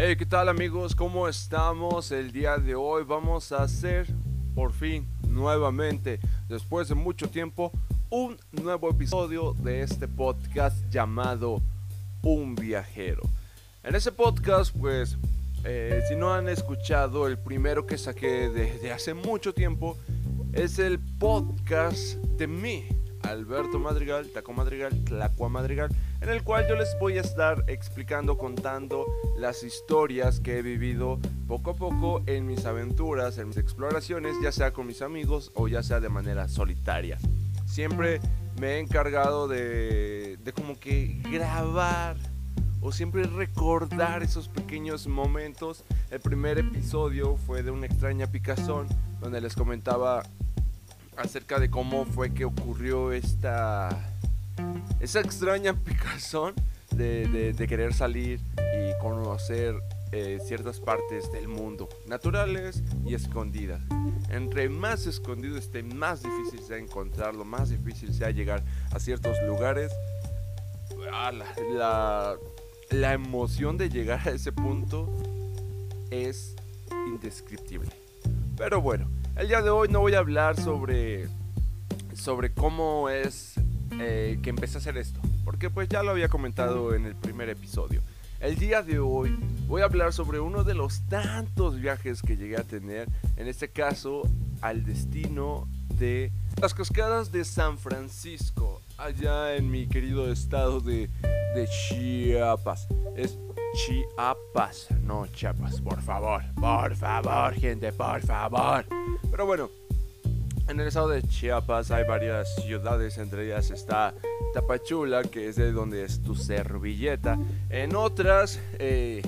Hey, ¿qué tal amigos? ¿Cómo estamos? El día de hoy vamos a hacer, por fin, nuevamente, después de mucho tiempo, un nuevo episodio de este podcast llamado Un viajero. En ese podcast, pues, eh, si no han escuchado, el primero que saqué desde hace mucho tiempo es el podcast de mí, Alberto Madrigal, Taco Madrigal, Tlacua Madrigal, en el cual yo les voy a estar explicando, contando las historias que he vivido poco a poco en mis aventuras, en mis exploraciones, ya sea con mis amigos o ya sea de manera solitaria. Siempre me he encargado de, de como que grabar o siempre recordar esos pequeños momentos. El primer episodio fue de una extraña picazón donde les comentaba acerca de cómo fue que ocurrió esta esa extraña picazón de, querer salir y conocer eh, ciertas partes del mundo, naturales y escondidas. Entre más escondido esté, más difícil sea encontrarlo, más difícil sea llegar a ciertos lugares. Ah, la, la emoción de llegar a ese punto es indescriptible. Pero bueno, el día de hoy no voy a hablar sobre, sobre cómo es eh, que empecé a hacer esto, porque pues ya lo había comentado en el primer episodio. El día de hoy voy a hablar sobre uno de los tantos viajes que llegué a tener, en este caso al destino de las cascadas de San Francisco, allá en mi querido estado de, de Chiapas. Es Chiapas, no Chiapas, por favor, por favor, gente, por favor. Pero bueno, en el estado de Chiapas hay varias ciudades, entre ellas está Tapachula, que es de donde es tu servilleta. En otras, eh,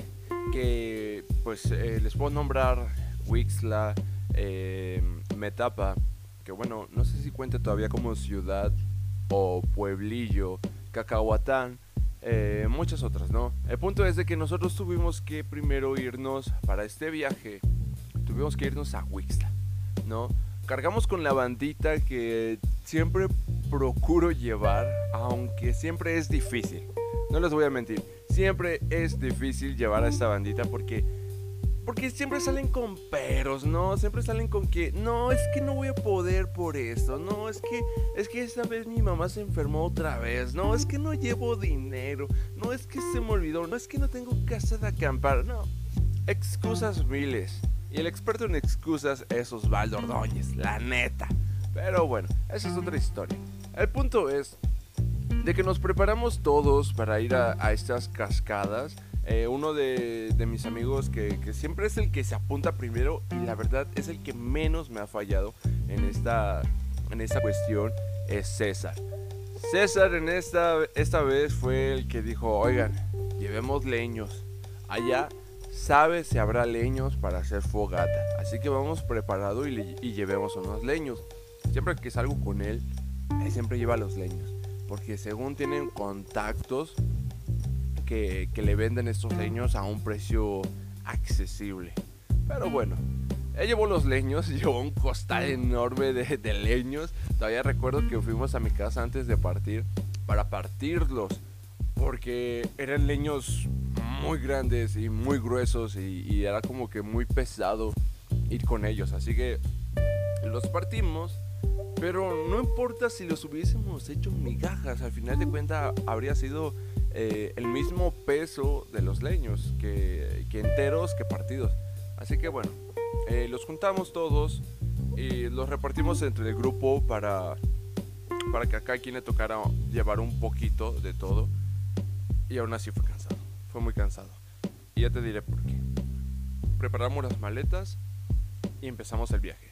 que pues eh, les puedo nombrar Wixla, eh, Metapa, que bueno, no sé si cuenta todavía como ciudad o pueblillo, Cacahuatán, muchas otras, ¿no? El punto es de que nosotros tuvimos que primero irnos para este viaje, tuvimos que irnos a Wixla, ¿no? Cargamos con la bandita que siempre procuro llevar, aunque siempre es difícil. No les voy a mentir, siempre es difícil llevar a esta bandita porque porque siempre salen con peros, ¿no? Siempre salen con que, no, es que no voy a poder por esto, no, es que, es que esta vez mi mamá se enfermó otra vez, no, es que no llevo dinero, no, es que se me olvidó, no, es que no tengo casa de acampar, no, excusas miles. Y el experto en excusas es Osvaldo Ordóñez, la neta. Pero bueno, esa es otra historia. El punto es de que nos preparamos todos para ir a, estas cascadas. Eh, uno de, mis amigos que, siempre es el que se apunta primero y la verdad es el que menos me ha fallado en esta, en esta cuestión es César. César en esta, esta vez fue el que dijo, oigan, llevemos leños. Allá sabe si habrá leños para hacer fogata. Así que vamos preparado y, llevemos unos leños. Siempre que salgo con él, él siempre lleva los leños. Porque según tienen contactos que, le venden estos leños a un precio accesible. Pero bueno, él llevó los leños, llevó un costal enorme de leños. Todavía recuerdo que fuimos a mi casa antes de partir para partirlos. Porque eran leños muy grandes y muy gruesos y, era como que muy pesado ir con ellos. Así que los partimos, pero no importa si los hubiésemos hecho migajas, al final de cuentas habría sido eh, el mismo peso de los leños que, enteros que partidos. Así que bueno, eh, los juntamos todos y los repartimos entre el grupo para, para que acá quien le tocara llevar un poquito de todo. Y aún así fue cansado fue muy cansado. Y ya te diré por qué. Preparamos las maletas y empezamos el viaje.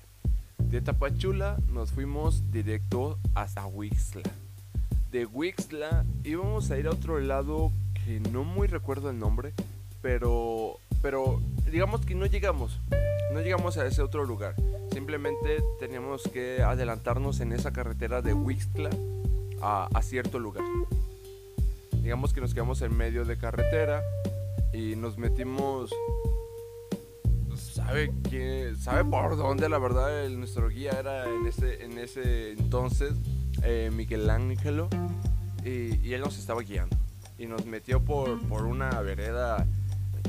De Tapachula nos fuimos directo hasta Wixla. De Wixla íbamos a ir a otro lado que no muy recuerdo el nombre, pero pero digamos que no llegamos. No llegamos a ese otro lugar. Simplemente teníamos que adelantarnos en esa carretera de Wixla a, a cierto lugar digamos que nos quedamos en medio de carretera y nos metimos sabe que sabe por dónde la verdad nuestro guía era en ese en ese entonces eh, Miguel Ángelo y, y, él nos estaba guiando y nos metió por, por una vereda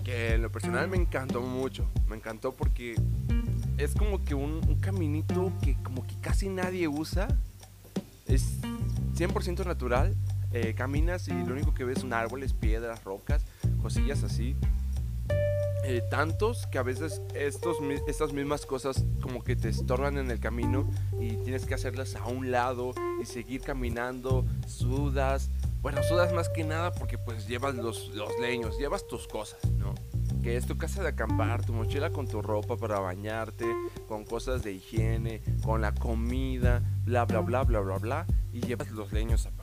que en lo personal me encantó mucho. Me encantó porque es como que un, un caminito que como que casi nadie usa. Es 100% natural. Eh, caminas y lo único que ves son árboles, piedras, rocas, cosillas así. Eh, tantos que a veces estos, estas mismas cosas como que te estorban en el camino y tienes que hacerlas a un lado y seguir caminando, sudas. Bueno, sudas más que nada porque pues llevas los, los leños, llevas tus cosas, ¿no? que es tu casa de acampar, tu mochila con tu ropa para bañarte, con cosas de higiene, con la comida, bla, bla, bla, bla, bla, bla, y llevas los leños que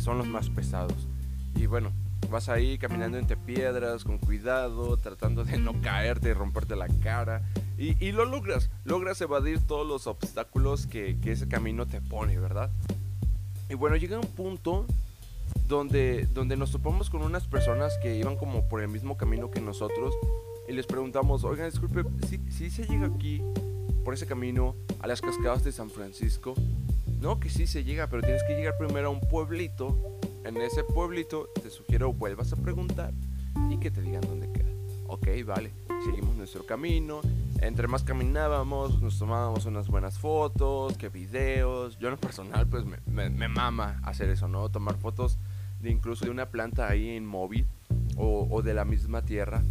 son los más pesados. Y bueno, vas ahí caminando entre piedras, con cuidado, tratando de no caerte y romperte la cara. Y, lo logras, logras evadir todos los obstáculos que, que ese camino te pone, ¿verdad? Y bueno, llega un punto donde, donde nos topamos con unas personas que iban como por el mismo camino que nosotros y les preguntamos, oigan, disculpe, si, se llega aquí por ese camino a las cascadas de San Francisco? No, que sí se llega, pero tienes que llegar primero a un pueblito. En ese pueblito te sugiero vuelvas a preguntar y que te digan dónde queda. Ok, vale, seguimos nuestro camino. Entre más caminábamos, nos tomábamos unas buenas fotos, que videos. Yo en lo personal, pues me, me mama hacer eso, ¿no? Tomar fotos de incluso de una planta ahí en móvil o, de la misma tierra.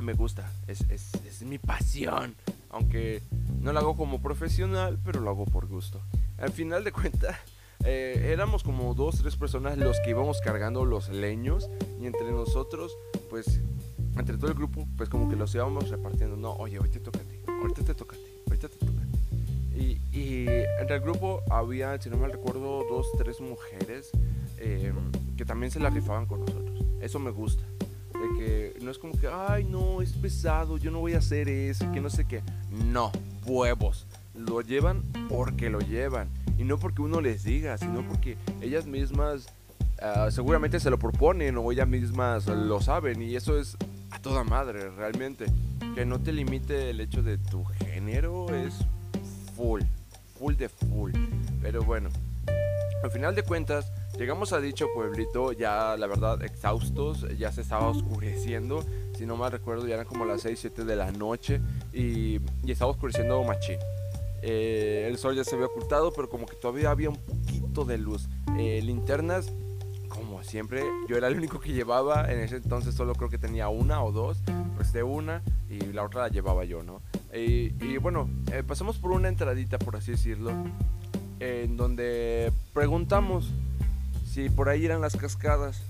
Me gusta, es, es, mi pasión. Aunque no lo hago como profesional, pero lo hago por gusto. Al final de cuentas, eh, éramos como dos, tres personas los que íbamos cargando los leños y entre nosotros, pues, entre todo el grupo, pues como que los íbamos repartiendo. No, oye, hoy te toca a ti, ahorita te ti, ahorita te ti. Y, y entre el grupo había, si no mal recuerdo, dos, tres mujeres eh, que también se la rifaban con nosotros. Eso me gusta. De que no es como que, ay, no, es pesado, yo no voy a hacer eso, que no sé qué. No, huevos. Lo llevan porque lo llevan. Y no porque uno les diga, sino porque ellas mismas ah, seguramente se lo proponen o ellas mismas lo saben. Y eso es a toda madre, realmente. Que no te limite el hecho de tu género es full, full de full. Pero bueno, al final de cuentas, llegamos a dicho pueblito ya, la verdad, exhaustos, ya se estaba oscureciendo, si no mal recuerdo, ya eran como las 6, 7 de la noche y, y estaba oscureciendo machín. Eh, el sol ya se había ocultado, pero como que todavía había un poquito de luz. Eh, linternas, como siempre, yo era el único que llevaba, en ese entonces solo creo que tenía una o dos, de una y la otra la llevaba yo, ¿no? Y bueno, eh, pasamos por una entradita, por así decirlo, en donde preguntamos si por ahí eran las cascadas.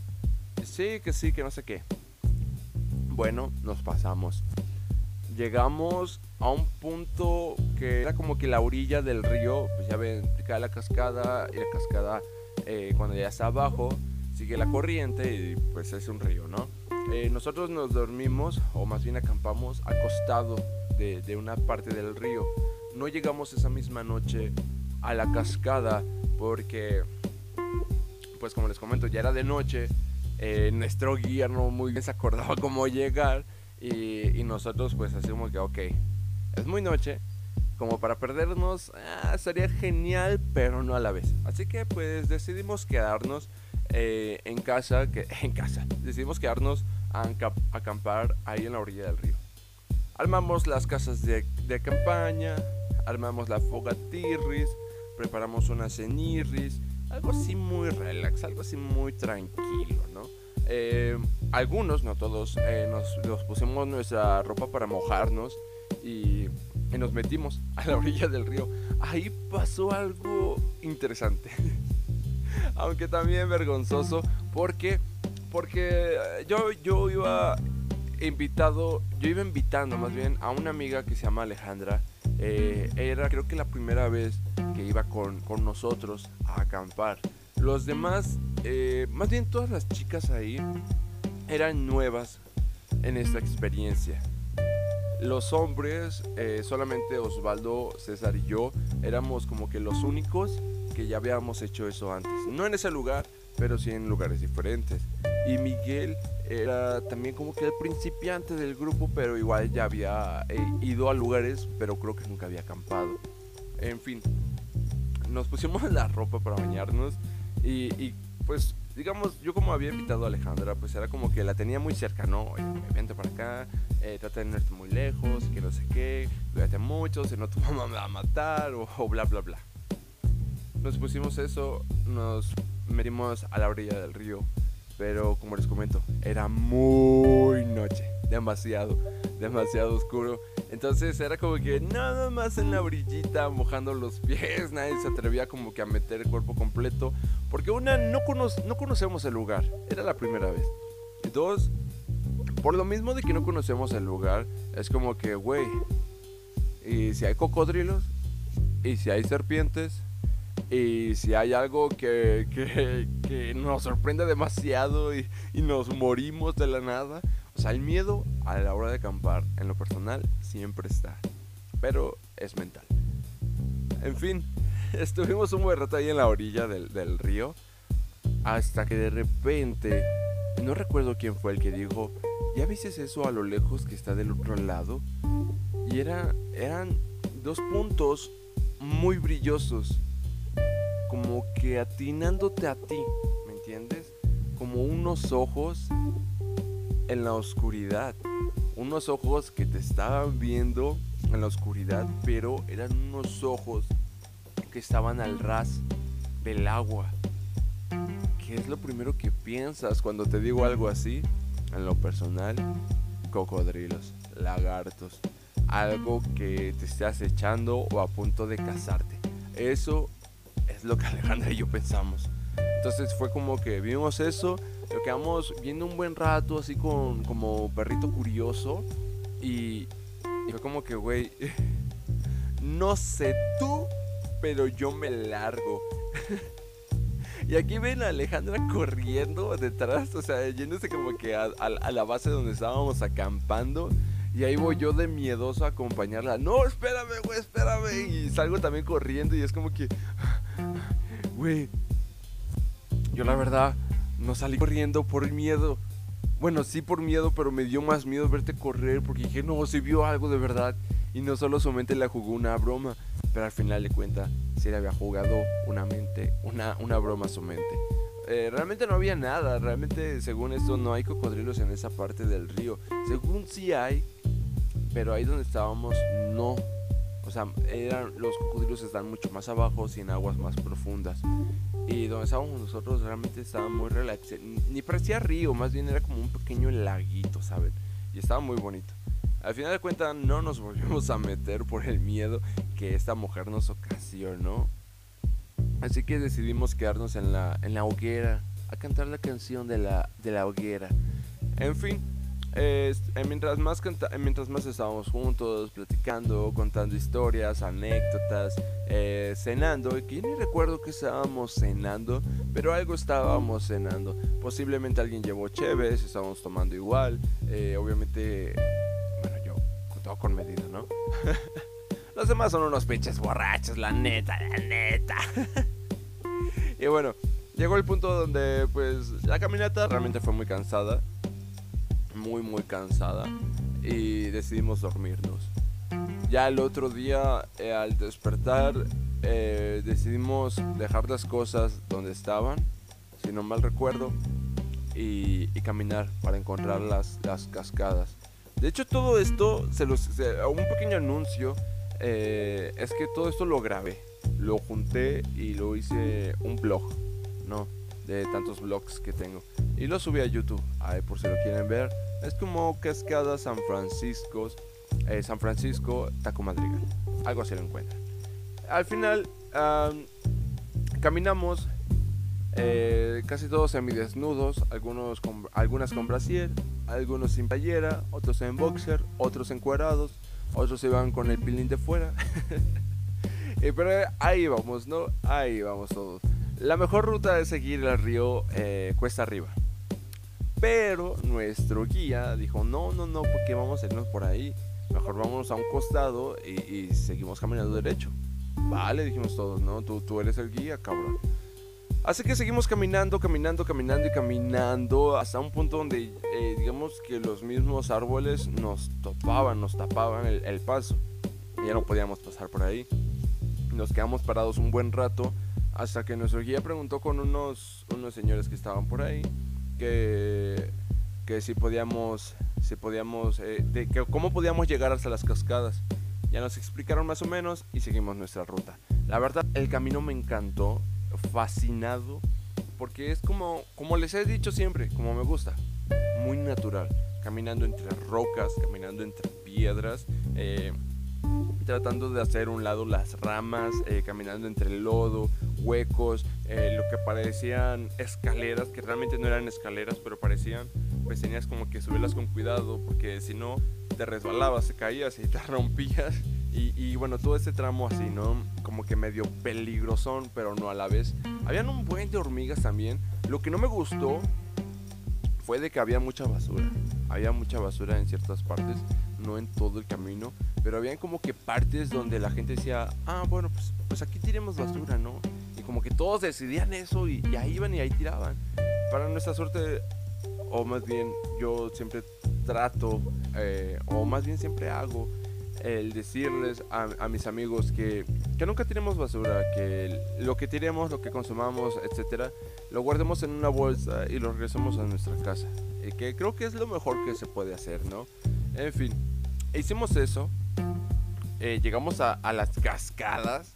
Sí, que sí, que no sé qué. Bueno, nos pasamos. Llegamos a un punto que era como que la orilla del río, pues ya ven, cae la cascada y la cascada eh, cuando ya está abajo sigue la corriente y pues es un río, ¿no? Eh, nosotros nos dormimos o más bien acampamos al costado de, de una parte del río. No llegamos esa misma noche a la cascada porque, pues como les comento, ya era de noche. Eh, nuestro guía no muy bien se acordaba cómo llegar y, nosotros pues hacemos que, ok, es muy noche, como para perdernos, ah, sería genial, pero no a la vez. Así que pues decidimos quedarnos eh, en casa, que, en casa, decidimos quedarnos a acampar ahí en la orilla del río. Armamos las casas de, campaña, armamos la fogatirris, preparamos una cenirris, algo así muy relax, algo así muy tranquilo, ¿no? Eh, algunos, no todos, eh, nos, pusimos nuestra ropa para mojarnos y, nos metimos a la orilla del río. Ahí pasó algo interesante, aunque también vergonzoso, porque, porque yo, yo iba invitado, yo iba invitando más bien a una amiga que se llama Alejandra. Eh, era creo que la primera vez que iba con, nosotros a acampar. Los demás, eh, más bien todas las chicas ahí, eran nuevas en esta experiencia. Los hombres, eh, solamente Osvaldo, César y yo, éramos como que los únicos que ya habíamos hecho eso antes. No en ese lugar, pero sí en lugares diferentes. Y Miguel era también como que el principiante del grupo, pero igual ya había eh, ido a lugares, pero creo que nunca había acampado. En fin, nos pusimos la ropa para bañarnos y, pues digamos, yo como había invitado a Alejandra, pues era como que la tenía muy cerca, ¿no? Oye, vente para acá, eh, de no muy lejos, que no sé qué, cuídate mucho, si no tu mamá me va a matar, o, bla, bla, bla. Nos pusimos eso, nos metimos a la orilla del río, pero como les comento, era muy noche, demasiado, demasiado oscuro. Entonces era como que nada más en la orillita mojando los pies, nadie se atrevía como que a meter el cuerpo completo, porque una, no, no conocemos el lugar, era la primera vez. Y dos, por lo mismo de que no conocemos el lugar, es como que, güey, y si hay cocodrilos, y si hay serpientes, y si hay algo que, que, nos sorprende demasiado y, y nos morimos de la nada, o sea, el miedo a la hora de acampar, en lo personal, siempre está. Pero es mental. En fin, estuvimos un buen rato ahí en la orilla del, río. Hasta que de repente, no recuerdo quién fue el que dijo, ¿ya viste eso a lo lejos que está del otro lado? Y era, eran dos puntos muy brillosos. Como que atinándote a ti, ¿me entiendes? Como unos ojos en la oscuridad. Unos ojos que te estaban viendo en la oscuridad, pero eran unos ojos que estaban al ras del agua. ¿Qué es lo primero que piensas cuando te digo algo así? En lo personal, cocodrilos, lagartos, algo que te esté acechando o a punto de casarte. Eso es lo que Alejandra y yo pensamos. Entonces fue como que vimos eso lo quedamos viendo un buen rato, así con como perrito curioso. Y, fue como que, güey, no sé tú, pero yo me largo. y aquí ven a Alejandra corriendo detrás, o sea, yéndose como que a, la base donde estábamos acampando. Y ahí voy yo de miedoso a acompañarla. No, espérame, güey, espérame. Y salgo también corriendo y es como que, güey, yo la verdad no salí corriendo por miedo. Bueno, sí por miedo, pero me dio más miedo verte correr porque dije, no, se vio algo de verdad. Y no solo su mente la jugó una broma, pero al final de cuenta, sí le había jugado una mente, una, una broma a su mente. Eh, realmente no había nada, realmente según esto no hay cocodrilos en esa parte del río. Según sí hay, pero ahí donde estábamos no. O sea, eran, los cocodrilos están mucho más abajo, sin aguas más profundas. Y donde estábamos nosotros realmente estaba muy relax. Ni parecía río, más bien era como un pequeño laguito, ¿saben? Y estaba muy bonito. Al final de cuentas no nos volvimos a meter por el miedo que esta mujer nos ocasionó. Así que decidimos quedarnos en la, en la hoguera a cantar la canción de la, de la hoguera. En fin, eh, mientras, más mientras más estábamos juntos, platicando, contando historias, anécdotas, eh, cenando, que ni recuerdo que estábamos cenando, pero algo estábamos cenando. Posiblemente alguien llevó cheves, estábamos tomando igual. Eh, obviamente, con medida, ¿no? Los demás son unos pinches borrachos, la neta, la neta. y bueno, llegó el punto donde pues la caminata realmente fue muy cansada muy muy cansada y decidimos dormirnos. Ya el otro día eh, al despertar eh, decidimos dejar las cosas donde estaban, si no mal recuerdo, y, caminar para encontrar las, las, cascadas. De hecho todo esto, se los, un pequeño anuncio, eh, es que todo esto lo grabé, lo junté y lo hice un blog, ¿no? De tantos blogs que tengo. Y lo subí a YouTube, ahí por si lo quieren ver. Es como Cascada San Francisco, eh, San Francisco, Taco Madrigal. Algo así lo encuentran. Al final, caminamos eh, casi todos semidesnudos, algunos con, algunas con brasier, algunos sin playera, otros en boxer, otros encuadrados, otros iban con el pilín de fuera. Eh, pero ahí vamos, ¿no? Ahí vamos todos. La mejor ruta es seguir el río cuesta arriba. Pero nuestro guía dijo, no, no, no, porque vamos a irnos por ahí. Mejor vámonos a un costado y, seguimos caminando derecho. Vale, dijimos todos, ¿no? Tú, tú eres el guía, cabrón. Así que seguimos caminando, caminando, caminando y caminando hasta un punto donde eh, digamos que los mismos árboles nos topaban, nos tapaban el, el, paso. Ya no podíamos pasar por ahí. Nos quedamos parados un buen rato Hasta que nuestro guía preguntó con unos, unos señores que estaban por ahí que, que si podíamos, si podíamos, eh, cómo podíamos llegar hasta las cascadas. Ya nos explicaron más o menos y seguimos nuestra ruta. La verdad, el camino me encantó, fascinado, porque es como, como les he dicho siempre, como me gusta, muy natural. Caminando entre rocas, caminando entre piedras, eh, tratando de hacer un lado las ramas, eh, caminando entre lodo, huecos, eh, lo que parecían escaleras, que realmente no eran escaleras, pero parecían, pues como que subirlas con cuidado, porque si no te resbalabas, te caías y te rompías. Y, bueno, todo ese tramo así, ¿no? Como que medio peligrosón, pero no a la vez. Habían un buen de hormigas también. Lo que no me gustó fue de que había mucha basura. Había mucha basura en ciertas partes, no en todo el camino, pero habían como que partes donde la gente decía, ah, bueno, pues, pues aquí tiremos basura, ¿no? Y como que todos decidían eso y, y ahí iban y ahí tiraban. Para nuestra suerte, o más bien yo siempre trato, eh, o más bien siempre hago, el decirles a, mis amigos que, que, nunca tiremos basura, que lo que tiremos, lo que consumamos, etcétera, lo guardemos en una bolsa y lo regresemos a nuestra casa. Y que creo que es lo mejor que se puede hacer, ¿no? En fin, hicimos eso. Eh, llegamos a, a las cascadas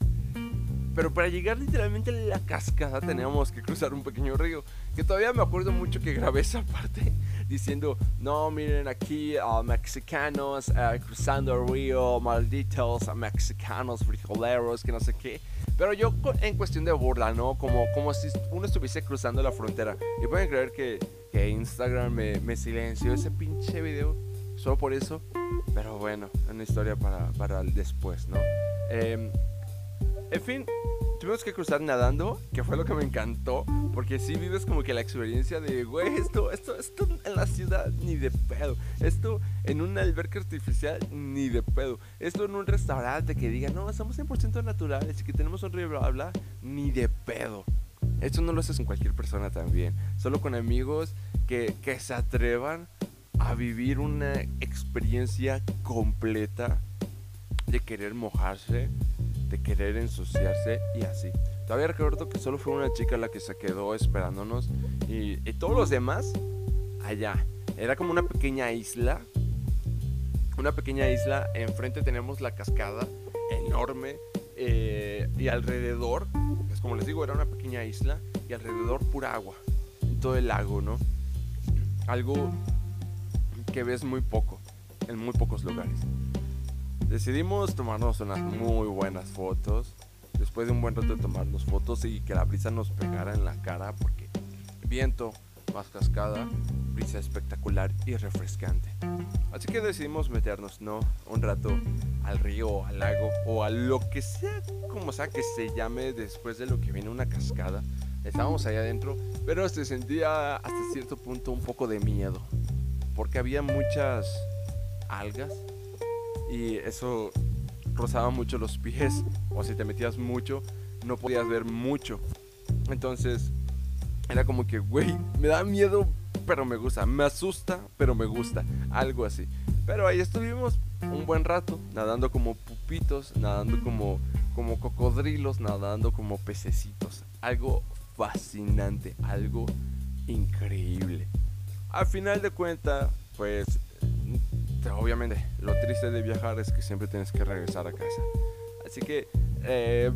pero para llegar literalmente a la cascada teníamos que cruzar un pequeño río. Que todavía me acuerdo mucho que grabé esa parte diciendo, no, miren aquí a mexicanos uh, cruzando el río, malditos mexicanos frijoleros, que no sé qué. Pero yo en cuestión de burla, ¿no? Como, como si uno estuviese cruzando la frontera. Y pueden creer que, que Instagram me, me silenció ese pinche video solo por eso. Pero bueno, una historia para, para después, ¿no? Eh, en fin, tuvimos que cruzar nadando, que fue lo que me encantó, porque si vives como que la experiencia de, güey, esto, esto, esto ciudad ni de pedo, esto en una alberca artificial ni de pedo, esto en un restaurante que diga, no, somos 100% naturales y que tenemos un río, bla, bla, ni de pedo. Esto no lo haces con cualquier persona también, solo con amigos que, que se atrevan a vivir una experiencia completa de querer mojarse, de querer ensuciarse y así. Todavía recuerdo que solo fue una chica la que se quedó esperándonos y, todos los demás allá. Era como una pequeña isla. Una pequeña isla. Enfrente tenemos la cascada enorme. Eh, y alrededor, es como les digo, era una pequeña isla. Y alrededor pura agua. Todo el lago, ¿no? Algo que ves muy poco. En muy pocos lugares. Decidimos tomarnos unas muy buenas fotos. Después de un buen rato de tomarnos fotos y que la brisa nos pegara en la cara porque viento, más cascada, brisa espectacular y refrescante. Así que decidimos meternos, ¿no? Un rato al río al lago o a lo que sea, como sea que se llame después de lo que viene una cascada. Estábamos ahí adentro, pero se sentía hasta cierto punto un poco de miedo. Porque había muchas algas y eso rozaba mucho los pies o si te metías mucho no podías ver mucho. Entonces era como que, güey, me da miedo, pero me gusta. Me asusta, pero me gusta. Algo así. Pero ahí estuvimos un buen rato, nadando como pupitos, nadando como, como cocodrilos, nadando como pececitos. Algo fascinante, algo increíble. Al final de cuentas, pues obviamente, lo triste de viajar es que siempre tienes que regresar a casa. Así que eh,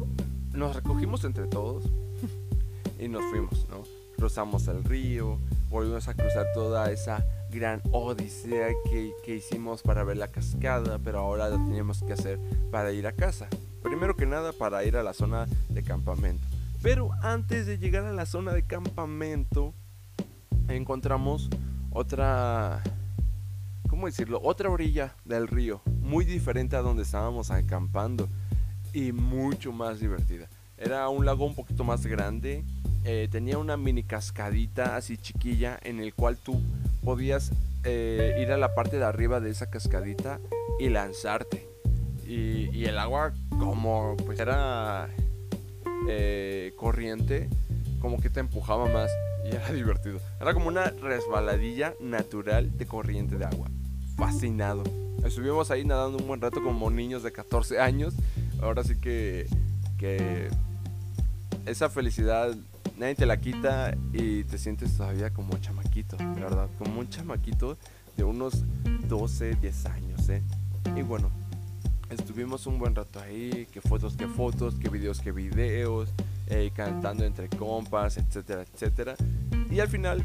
nos recogimos entre todos y nos fuimos, ¿no? Cruzamos el río, volvimos a cruzar toda esa gran odisea que, que hicimos para ver la cascada, pero ahora lo teníamos que hacer para ir a casa. Primero que nada, para ir a la zona de campamento. Pero antes de llegar a la zona de campamento, encontramos otra ¿cómo decirlo? Otra orilla del río, muy diferente a donde estábamos acampando y mucho más divertida. Era un lago un poquito más grande, eh, tenía una mini cascadita así chiquilla en el cual tú podías eh, ir a la parte de arriba de esa cascadita y lanzarte. Y, el agua como pues era eh, corriente, como que te empujaba más y era divertido. Era como una resbaladilla natural de corriente de agua fascinado. Estuvimos ahí nadando un buen rato como niños de 14 años. Ahora sí que, que esa felicidad nadie te la quita y te sientes todavía como chamaquito, de verdad, como un chamaquito de unos 12, 10 años, ¿eh? Y bueno, estuvimos un buen rato ahí, que fotos, que fotos, que videos, que videos, eh, cantando entre compas, etcétera, etcétera. Y al final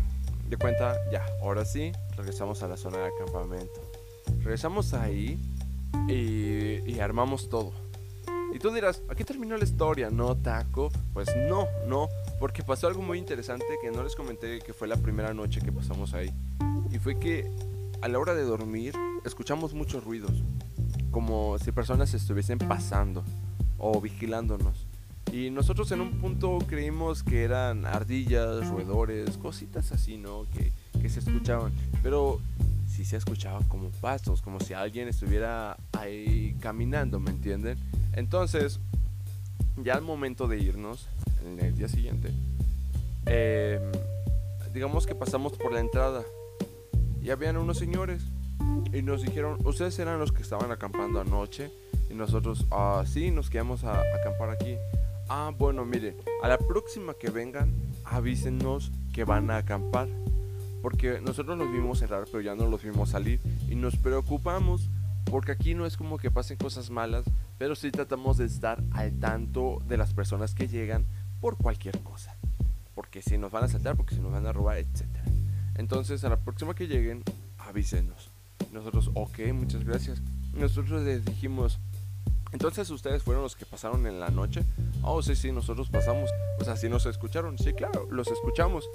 de cuenta, ya, ahora sí, regresamos a la zona de acampamento. Regresamos ahí y, y armamos todo. Y tú dirás, ¿aquí terminó la historia? No, taco. Pues no, no, porque pasó algo muy interesante que no les comenté que fue la primera noche que pasamos ahí. Y fue que a la hora de dormir escuchamos muchos ruidos, como si personas estuviesen pasando o vigilándonos. Y nosotros en un punto creímos que eran ardillas, roedores, cositas así, ¿no? Que, que se escuchaban. Pero sí se escuchaba como pasos, como si alguien estuviera ahí caminando, ¿me entienden? Entonces, ya al momento de irnos, en el día siguiente, em, digamos que pasamos por la entrada y habían unos señores y nos dijeron, ustedes eran los que estaban acampando anoche y nosotros, ah, sí, nos quedamos a, acampar aquí. Ah, bueno, mire, a la próxima que vengan, avísenos que van a acampar. Porque nosotros nos vimos cerrar, pero ya no los vimos salir y nos preocupamos porque aquí no es como que pasen cosas malas, pero sí tratamos de estar al tanto de las personas que llegan por cualquier cosa. Porque si nos van a saltar, porque si nos van a robar, etc. Entonces, a la próxima que lleguen, avísenos. Nosotros, ok, muchas gracias. Nosotros les dijimos, entonces ustedes fueron los que pasaron en la noche. Oh, sí, sí, nosotros pasamos. O sea, sí nos escucharon. Sí, claro, los escuchamos.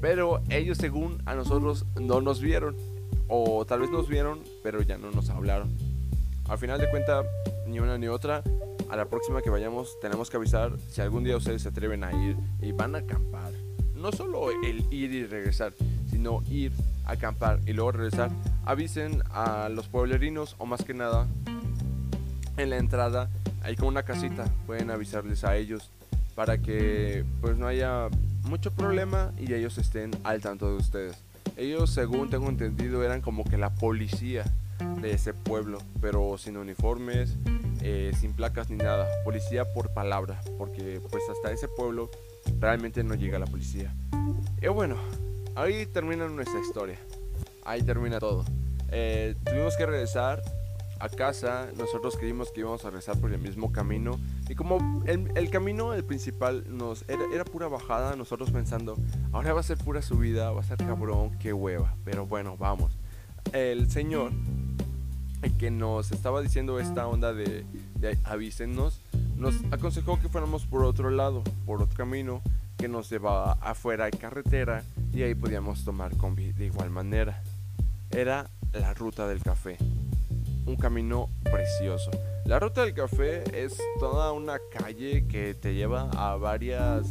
Pero ellos según a nosotros no nos vieron. O tal vez nos vieron, pero ya no nos hablaron. Al final de cuenta, ni una ni otra. A la próxima que vayamos tenemos que avisar si algún día ustedes se atreven a ir y van a acampar. No solo el ir y regresar, sino ir, acampar y luego regresar. Avisen a los pueblerinos o más que nada en la entrada hay como una casita. Pueden avisarles a ellos para que pues no haya mucho problema y ellos estén al tanto de ustedes. Ellos, según tengo entendido, eran como que la policía de ese pueblo, pero sin uniformes, eh, sin placas ni nada. Policía por palabra, porque pues hasta ese pueblo realmente no llega la policía. Y bueno, ahí termina nuestra historia. Ahí termina todo. Eh, tuvimos que regresar a casa, nosotros creímos que íbamos a regresar por el mismo camino. Y como el, camino, el principal, nos era, pura bajada, nosotros pensando, ahora va a ser pura subida, va a ser cabrón, qué hueva. Pero bueno, vamos. El señor, que nos estaba diciendo esta onda de, de avísenos, nos aconsejó que fuéramos por otro lado, por otro camino que nos llevaba afuera de carretera y ahí podíamos tomar combi de igual manera. Era la ruta del café un camino precioso. La ruta del café es toda una calle que te lleva a varias,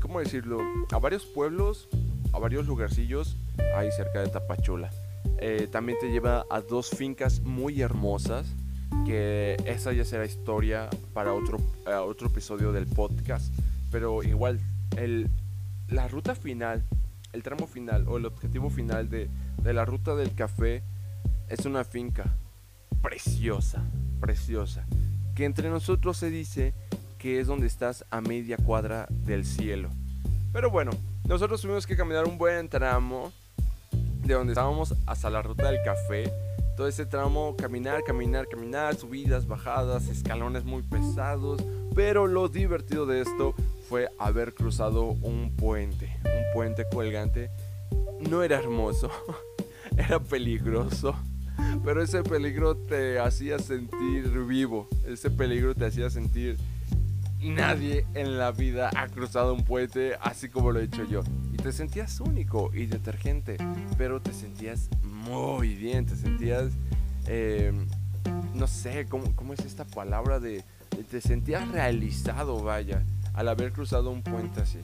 ¿cómo decirlo? A varios pueblos, a varios lugarcillos ahí cerca de Tapachula. Eh, también te lleva a dos fincas muy hermosas, que esa ya será historia para otro, otro episodio del podcast. Pero igual, la ruta final, el tramo final o el objetivo final de, de la ruta del café es una finca preciosa, preciosa, que entre nosotros se dice que es donde estás a media cuadra del cielo. Pero bueno, nosotros tuvimos que caminar un buen tramo de donde estábamos hasta la ruta del café. Todo ese tramo, caminar, caminar, caminar, subidas, bajadas, escalones muy pesados. Pero lo divertido de esto fue haber cruzado un puente, un puente colgante. No era hermoso, era peligroso. Pero ese peligro te hacía sentir vivo. Ese peligro te hacía sentir nadie en la vida ha cruzado un puente así como lo he hecho yo. Te sentías único y detergente, pero te sentías muy bien, te sentías, eh, no sé, ¿cómo, ¿cómo, es esta palabra de, te sentías realizado, vaya, al haber cruzado un puente así.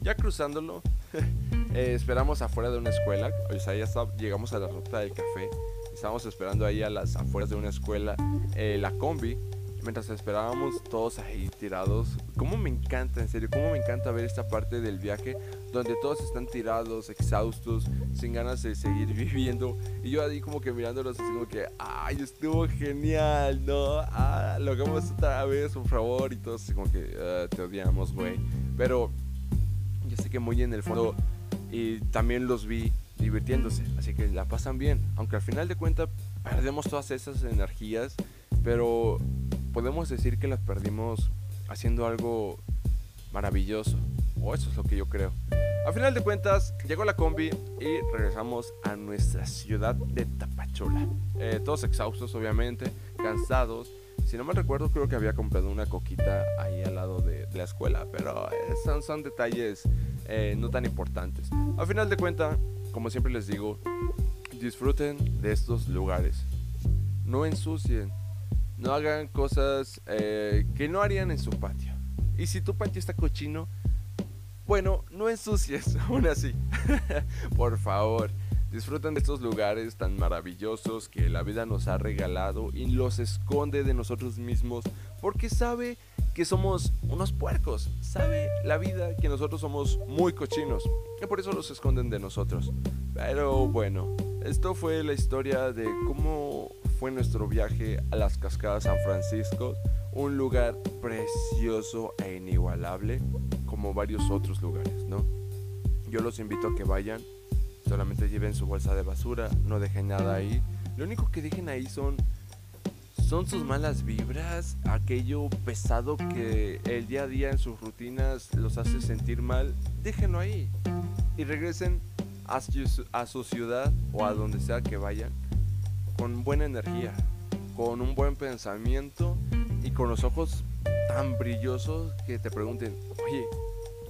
Ya cruzándolo, eh, esperamos afuera de una escuela, o sea, ya llegamos a la ruta del café Estábamos esperando ahí a las afueras de una escuela eh, la combi. Mientras esperábamos todos ahí tirados. Como me encanta, en serio, como me encanta ver esta parte del viaje donde todos están tirados, exhaustos, sin ganas de seguir viviendo. Y yo ahí como que mirándolos así como que, ay, estuvo genial, ¿no? Ah, lo hagamos otra vez, por favor. Y todos así como que, ah, te odiamos, güey. Pero yo sé que muy en el fondo y también los vi divirtiéndose, así que la pasan bien, aunque al final de cuentas perdemos todas esas energías, pero podemos decir que las perdimos haciendo algo maravilloso, o eso es lo que yo creo. Al final de cuentas, llegó la combi y regresamos a nuestra ciudad de Tapachula. Eh, todos exhaustos, obviamente, cansados. Si no me recuerdo, creo que había comprado una coquita ahí al lado de, la escuela, pero eh, son, son detalles eh, no tan importantes. Al final de cuentas, como siempre les digo, disfruten de estos lugares. No ensucien, no hagan cosas que no harían en su patio. Y si tu patio está cochino, bueno, no ensucies, aún así. Por favor, disfruten de estos lugares tan maravillosos que la vida nos ha regalado y los esconde de nosotros mismos porque sabe que somos unos puercos. Sabe la vida que nosotros somos muy cochinos y por eso los esconden de nosotros. Pero bueno, esto fue la historia de cómo fue nuestro viaje a las cascadas San Francisco, un lugar precioso e inigualable como varios otros lugares, ¿no? Yo los invito a que vayan, solamente lleven su bolsa de basura, no dejen nada ahí. Lo único que dejen ahí son son sus malas vibras, aquello pesado que el día a día en sus rutinas los hace sentir mal, déjenlo ahí y regresen a su, a su ciudad o a donde sea que vayan con buena energía, con un buen pensamiento y con los ojos tan brillosos que te pregunten, oye,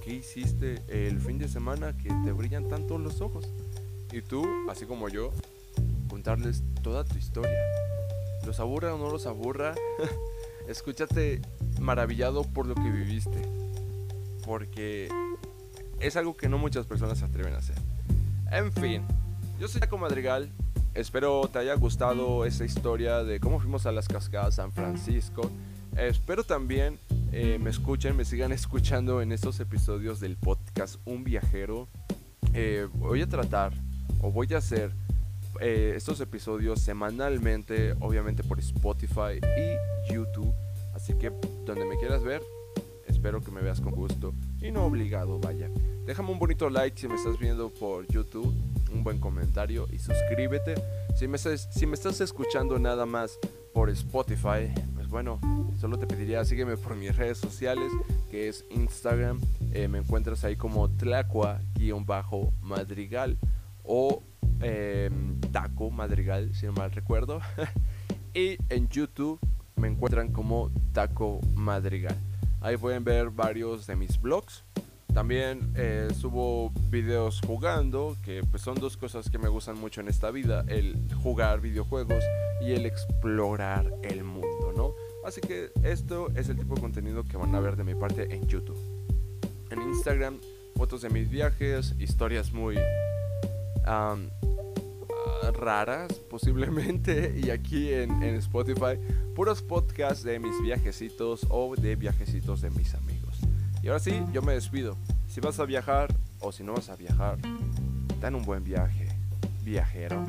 ¿qué hiciste el fin de semana que te brillan tanto los ojos? Y tú, así como yo, contarles toda tu historia. Los aburra o no los aburra, escúchate maravillado por lo que viviste. Porque es algo que no muchas personas se atreven a hacer. En fin, yo soy Jaco Madrigal. Espero te haya gustado esa historia de cómo fuimos a las cascadas San Francisco. espero también eh, me escuchen, me sigan escuchando en estos episodios del podcast Un Viajero. Eh, voy a tratar o voy a hacer eh, estos episodios semanalmente, obviamente por Spotify y YouTube. Así que donde me quieras ver, espero que me veas con gusto y no obligado, vaya. Déjame un bonito like si me estás viendo por YouTube, un buen comentario y suscríbete. Si me, si me estás escuchando nada más por Spotify, pues bueno, solo te pediría sígueme por mis redes sociales, que es Instagram. Eh, me encuentras ahí como Tlacua-madrigal o em, Taco Madrigal, si no mal recuerdo. y en YouTube me encuentran como Taco Madrigal. Ahí pueden ver varios de mis blogs. También eh, subo videos jugando, que pues son dos cosas que me gustan mucho en esta vida, el jugar videojuegos y el explorar el mundo. Así que esto es el tipo de contenido que van a ver de mi parte en YouTube. En Instagram, fotos de mis viajes, historias muy raras posiblemente. Y aquí en, en Spotify, puros podcasts de mis viajecitos o de viajecitos de mis amigos. Y ahora sí, yo me despido. Si vas a viajar o si no vas a viajar, dan un buen viaje, viajero.